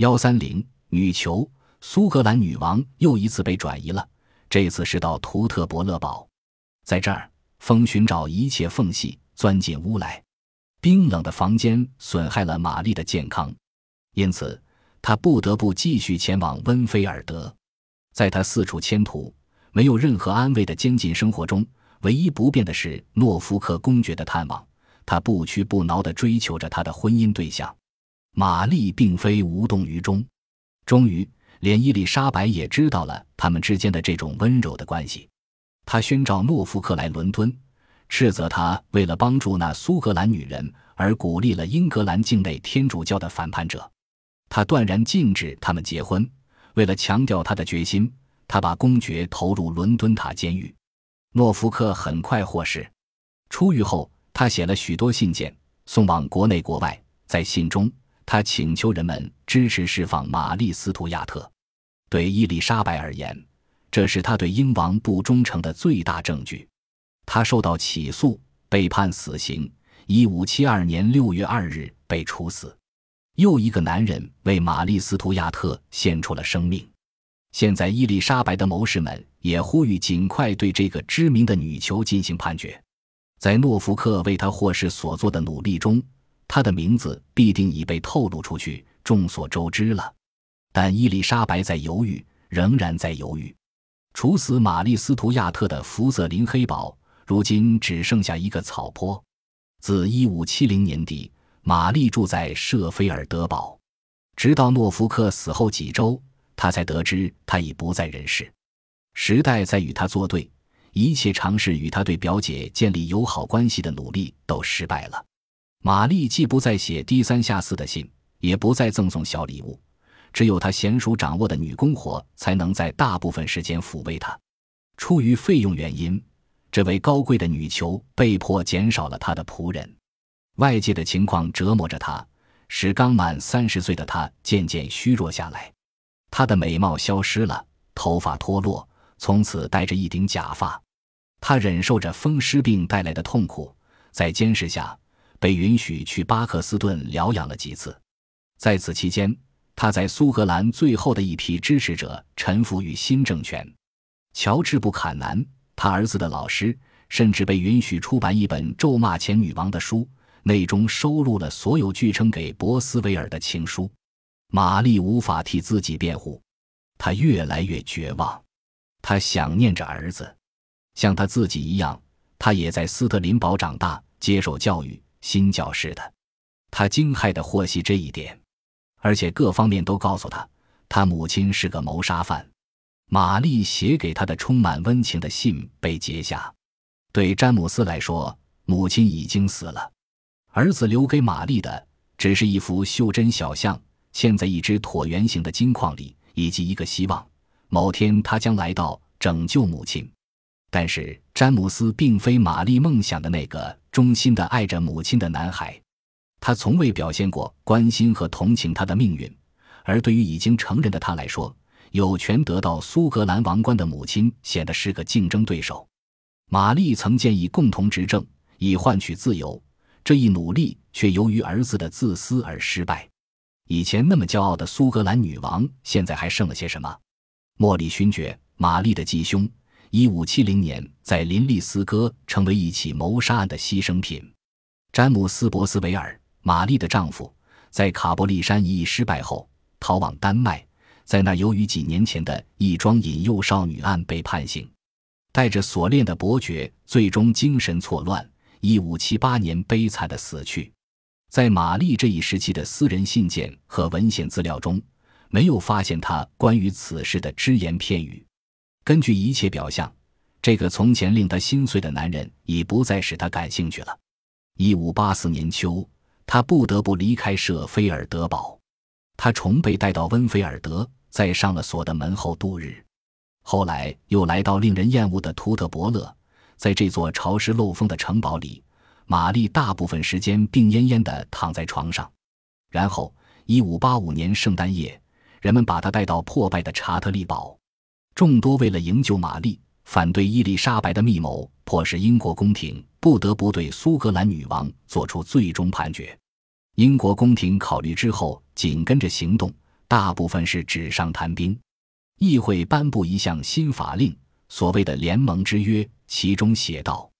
幺三零女囚，苏格兰女王又一次被转移了，这次是到图特伯勒堡，在这儿，风寻找一切缝隙钻进屋来，冰冷的房间损害了玛丽的健康，因此她不得不继续前往温菲尔德。在她四处迁徙、没有任何安慰的监禁生活中，唯一不变的是诺福克公爵的探望。他不屈不挠地追求着他的婚姻对象。玛丽并非无动于衷。终于，连伊丽莎白也知道了他们之间的这种温柔的关系。他宣召诺福克来伦敦，斥责他为了帮助那苏格兰女人而鼓励了英格兰境内天主教的反叛者。他断然禁止他们结婚。为了强调他的决心，他把公爵投入伦敦塔监狱。诺福克很快获释。出狱后，他写了许多信件，送往国内国外。在信中，他请求人们支持释放玛丽·斯图亚特。对伊丽莎白而言，这是他对英王不忠诚的最大证据。他受到起诉，被判死刑。一五七二年六月二日被处死。又一个男人为玛丽·斯图亚特献出了生命。现在，伊丽莎白的谋士们也呼吁尽快对这个知名的女囚进行判决。在诺福克为他获释所做的努力中，他的名字必定已被透露出去，众所周知了。但伊丽莎白在犹豫，仍然在犹豫。处死玛丽·斯图亚特的福瑟林黑堡，如今只剩下一个草坡。自1570年底，玛丽住在舍菲尔德堡，直到诺福克死后几周，他才得知他已不在人世。时代在与他作对。一切尝试与他对表姐建立友好关系的努力都失败了。玛丽既不再写低三下四的信，也不再赠送小礼物，只有她娴熟掌握的女工活才能在大部分时间抚慰她。出于费用原因，这位高贵的女囚被迫减少了她的仆人。外界的情况折磨着她，使刚满三十岁的她渐渐虚弱下来。她的美貌消失了，头发脱落。从此戴着一顶假发，她忍受着风湿病带来的痛苦，在监视下被允许去巴克斯顿疗养了几次。在此期间，他在苏格兰最后的一批支持者臣服于新政权。乔治·布坎南，他儿子的老师，甚至被允许出版一本咒骂前女王的书，内中收录了所有据称给博斯维尔的情书。玛丽无法替自己辩护，她越来越绝望。他想念着儿子，像他自己一样，他也在斯特林堡长大，接受教育，新教士的。他惊骇地获悉这一点，而且各方面都告诉他，他母亲是个谋杀犯。玛丽写给他的充满温情的信被截下。对詹姆斯来说，母亲已经死了，儿子留给玛丽的只是一幅袖珍小象，嵌在一只椭圆形的金矿里，以及一个希望。某天，他将来到拯救母亲，但是詹姆斯并非玛丽梦想的那个忠心的爱着母亲的男孩。他从未表现过关心和同情他的命运，而对于已经成人的他来说，有权得到苏格兰王冠的母亲显得是个竞争对手。玛丽曾建议共同执政以换取自由，这一努力却由于儿子的自私而失败。以前那么骄傲的苏格兰女王，现在还剩了些什么？莫里勋爵，玛丽的继兄，一五七零年在林利斯哥成为一起谋杀案的牺牲品。詹姆斯·博斯维尔，玛丽的丈夫，在卡伯利山一役失败后逃往丹麦，在那由于几年前的一桩引诱少女案被判刑。带着锁链的伯爵最终精神错乱，一五七八年悲惨的死去。在玛丽这一时期的私人信件和文献资料中。没有发现他关于此事的只言片语。根据一切表象，这个从前令他心碎的男人已不再使他感兴趣了。一五八四年秋，他不得不离开舍菲尔德堡。他重被带到温菲尔德，在上了锁的门后度日。后来又来到令人厌恶的图特伯勒，在这座潮湿漏风的城堡里，玛丽大部分时间病恹恹地躺在床上。然后，一五八五年圣诞夜。人们把她带到破败的查特利堡，众多为了营救玛丽、反对伊丽莎白的密谋，迫使英国宫廷不得不对苏格兰女王做出最终判决。英国宫廷考虑之后，紧跟着行动，大部分是纸上谈兵。议会颁布一项新法令，所谓的联盟之约，其中写道：“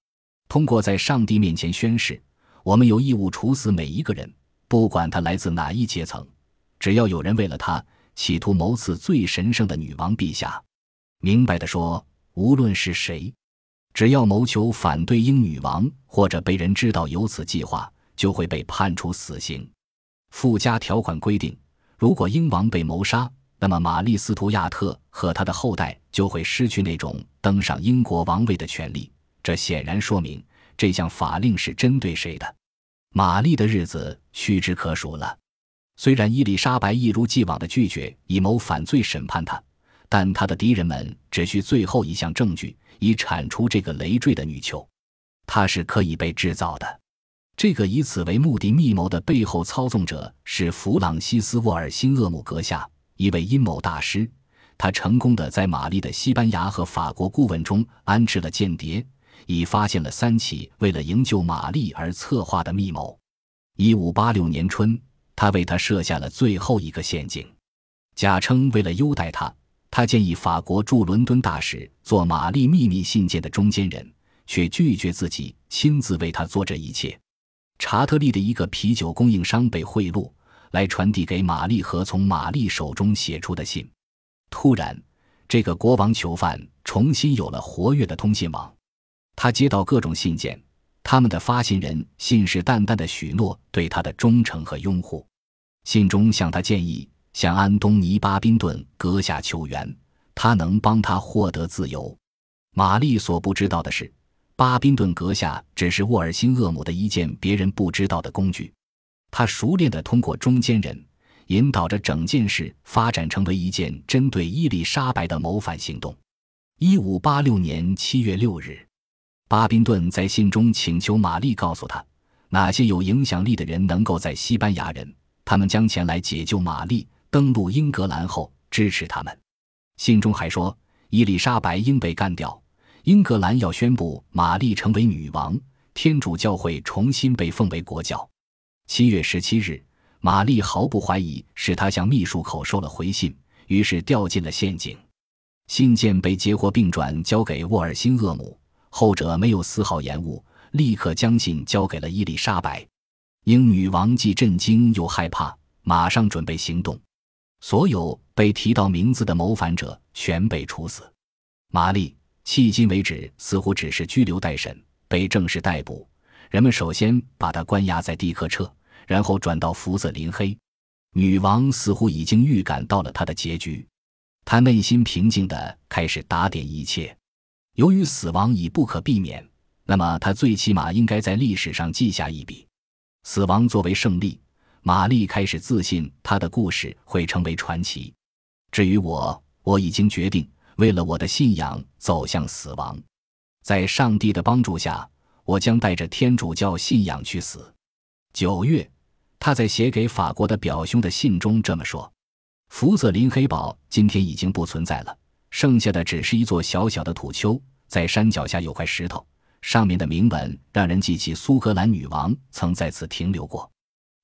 通过在上帝面前宣誓，我们有义务处死每一个人，不管他来自哪一阶层，只要有人为了他企图谋刺最神圣的女王陛下。明白的说，无论是谁，只要谋求反对英女王或者被人知道有此计划，就会被判处死刑。附加条款规定，如果英王被谋杀。”那么，玛丽·斯图亚特和他的后代就会失去那种登上英国王位的权利。这显然说明这项法令是针对谁的。玛丽的日子屈指可数了。虽然伊丽莎白一如既往的拒绝以谋反罪审判他，但他的敌人们只需最后一项证据，以铲除这个累赘的女囚。她是可以被制造的。这个以此为目的密谋的背后操纵者是弗朗西斯·沃尔辛厄姆阁下。一位阴谋大师，他成功的在玛丽的西班牙和法国顾问中安置了间谍，已发现了三起为了营救玛丽而策划的密谋。一五八六年春，他为他设下了最后一个陷阱，假称为了优待他，他建议法国驻伦敦大使做玛丽秘密信件的中间人，却拒绝自己亲自为他做这一切。查特利的一个啤酒供应商被贿赂。来传递给玛丽和从玛丽手中写出的信。突然，这个国王囚犯重新有了活跃的通信网。他接到各种信件，他们的发信人信誓旦旦的许诺对他的忠诚和拥护。信中向他建议向安东尼·巴宾顿阁下求援，他能帮他获得自由。玛丽所不知道的是，巴宾顿阁下只是沃尔辛厄姆的一件别人不知道的工具。他熟练地通过中间人引导着整件事发展成为一件针对伊丽莎白的谋反行动。一五八六年七月六日，巴宾顿在信中请求玛丽告诉他哪些有影响力的人能够在西班牙人，他们将前来解救玛丽登陆英格兰后支持他们。信中还说，伊丽莎白应被干掉，英格兰要宣布玛丽成为女王，天主教会重新被奉为国教。七月十七日，玛丽毫不怀疑是他向秘书口收了回信，于是掉进了陷阱。信件被截获并转交给沃尔辛厄姆，后者没有丝毫延误，立刻将信交给了伊丽莎白。英女王既震惊又害怕，马上准备行动。所有被提到名字的谋反者全被处死。玛丽迄今为止似乎只是拘留待审，被正式逮捕。人们首先把她关押在蒂克彻。然后转到福瑟林黑，女王似乎已经预感到了她的结局，她内心平静地开始打点一切。由于死亡已不可避免，那么她最起码应该在历史上记下一笔。死亡作为胜利，玛丽开始自信她的故事会成为传奇。至于我，我已经决定为了我的信仰走向死亡，在上帝的帮助下，我将带着天主教信仰去死。九月。他在写给法国的表兄的信中这么说：“福泽林黑堡今天已经不存在了，剩下的只是一座小小的土丘，在山脚下有块石头，上面的铭文让人记起苏格兰女王曾在此停留过。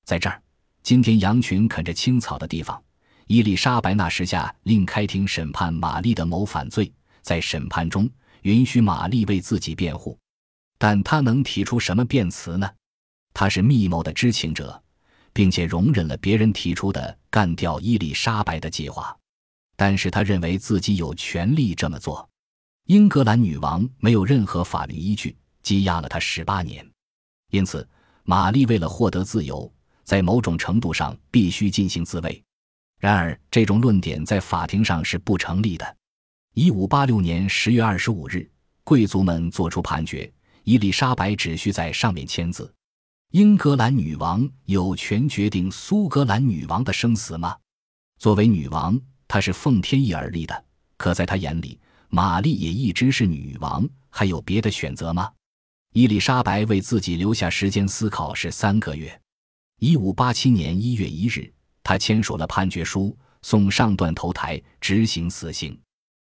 在这儿，今天羊群啃着青草的地方，伊丽莎白那时下令开庭审判玛丽的谋反罪，在审判中允许玛丽为自己辩护，但她能提出什么辩词呢？她是密谋的知情者。”并且容忍了别人提出的干掉伊丽莎白的计划，但是他认为自己有权利这么做。英格兰女王没有任何法律依据，羁押了他十八年。因此，玛丽为了获得自由，在某种程度上必须进行自卫。然而，这种论点在法庭上是不成立的。一五八六年十月二十五日，贵族们作出判决，伊丽莎白只需在上面签字。英格兰女王有权决定苏格兰女王的生死吗？作为女王，她是奉天意而立的。可在她眼里，玛丽也一直是女王，还有别的选择吗？伊丽莎白为自己留下时间思考是三个月。一五八七年一月一日，他签署了判决书，送上断头台，执行死刑。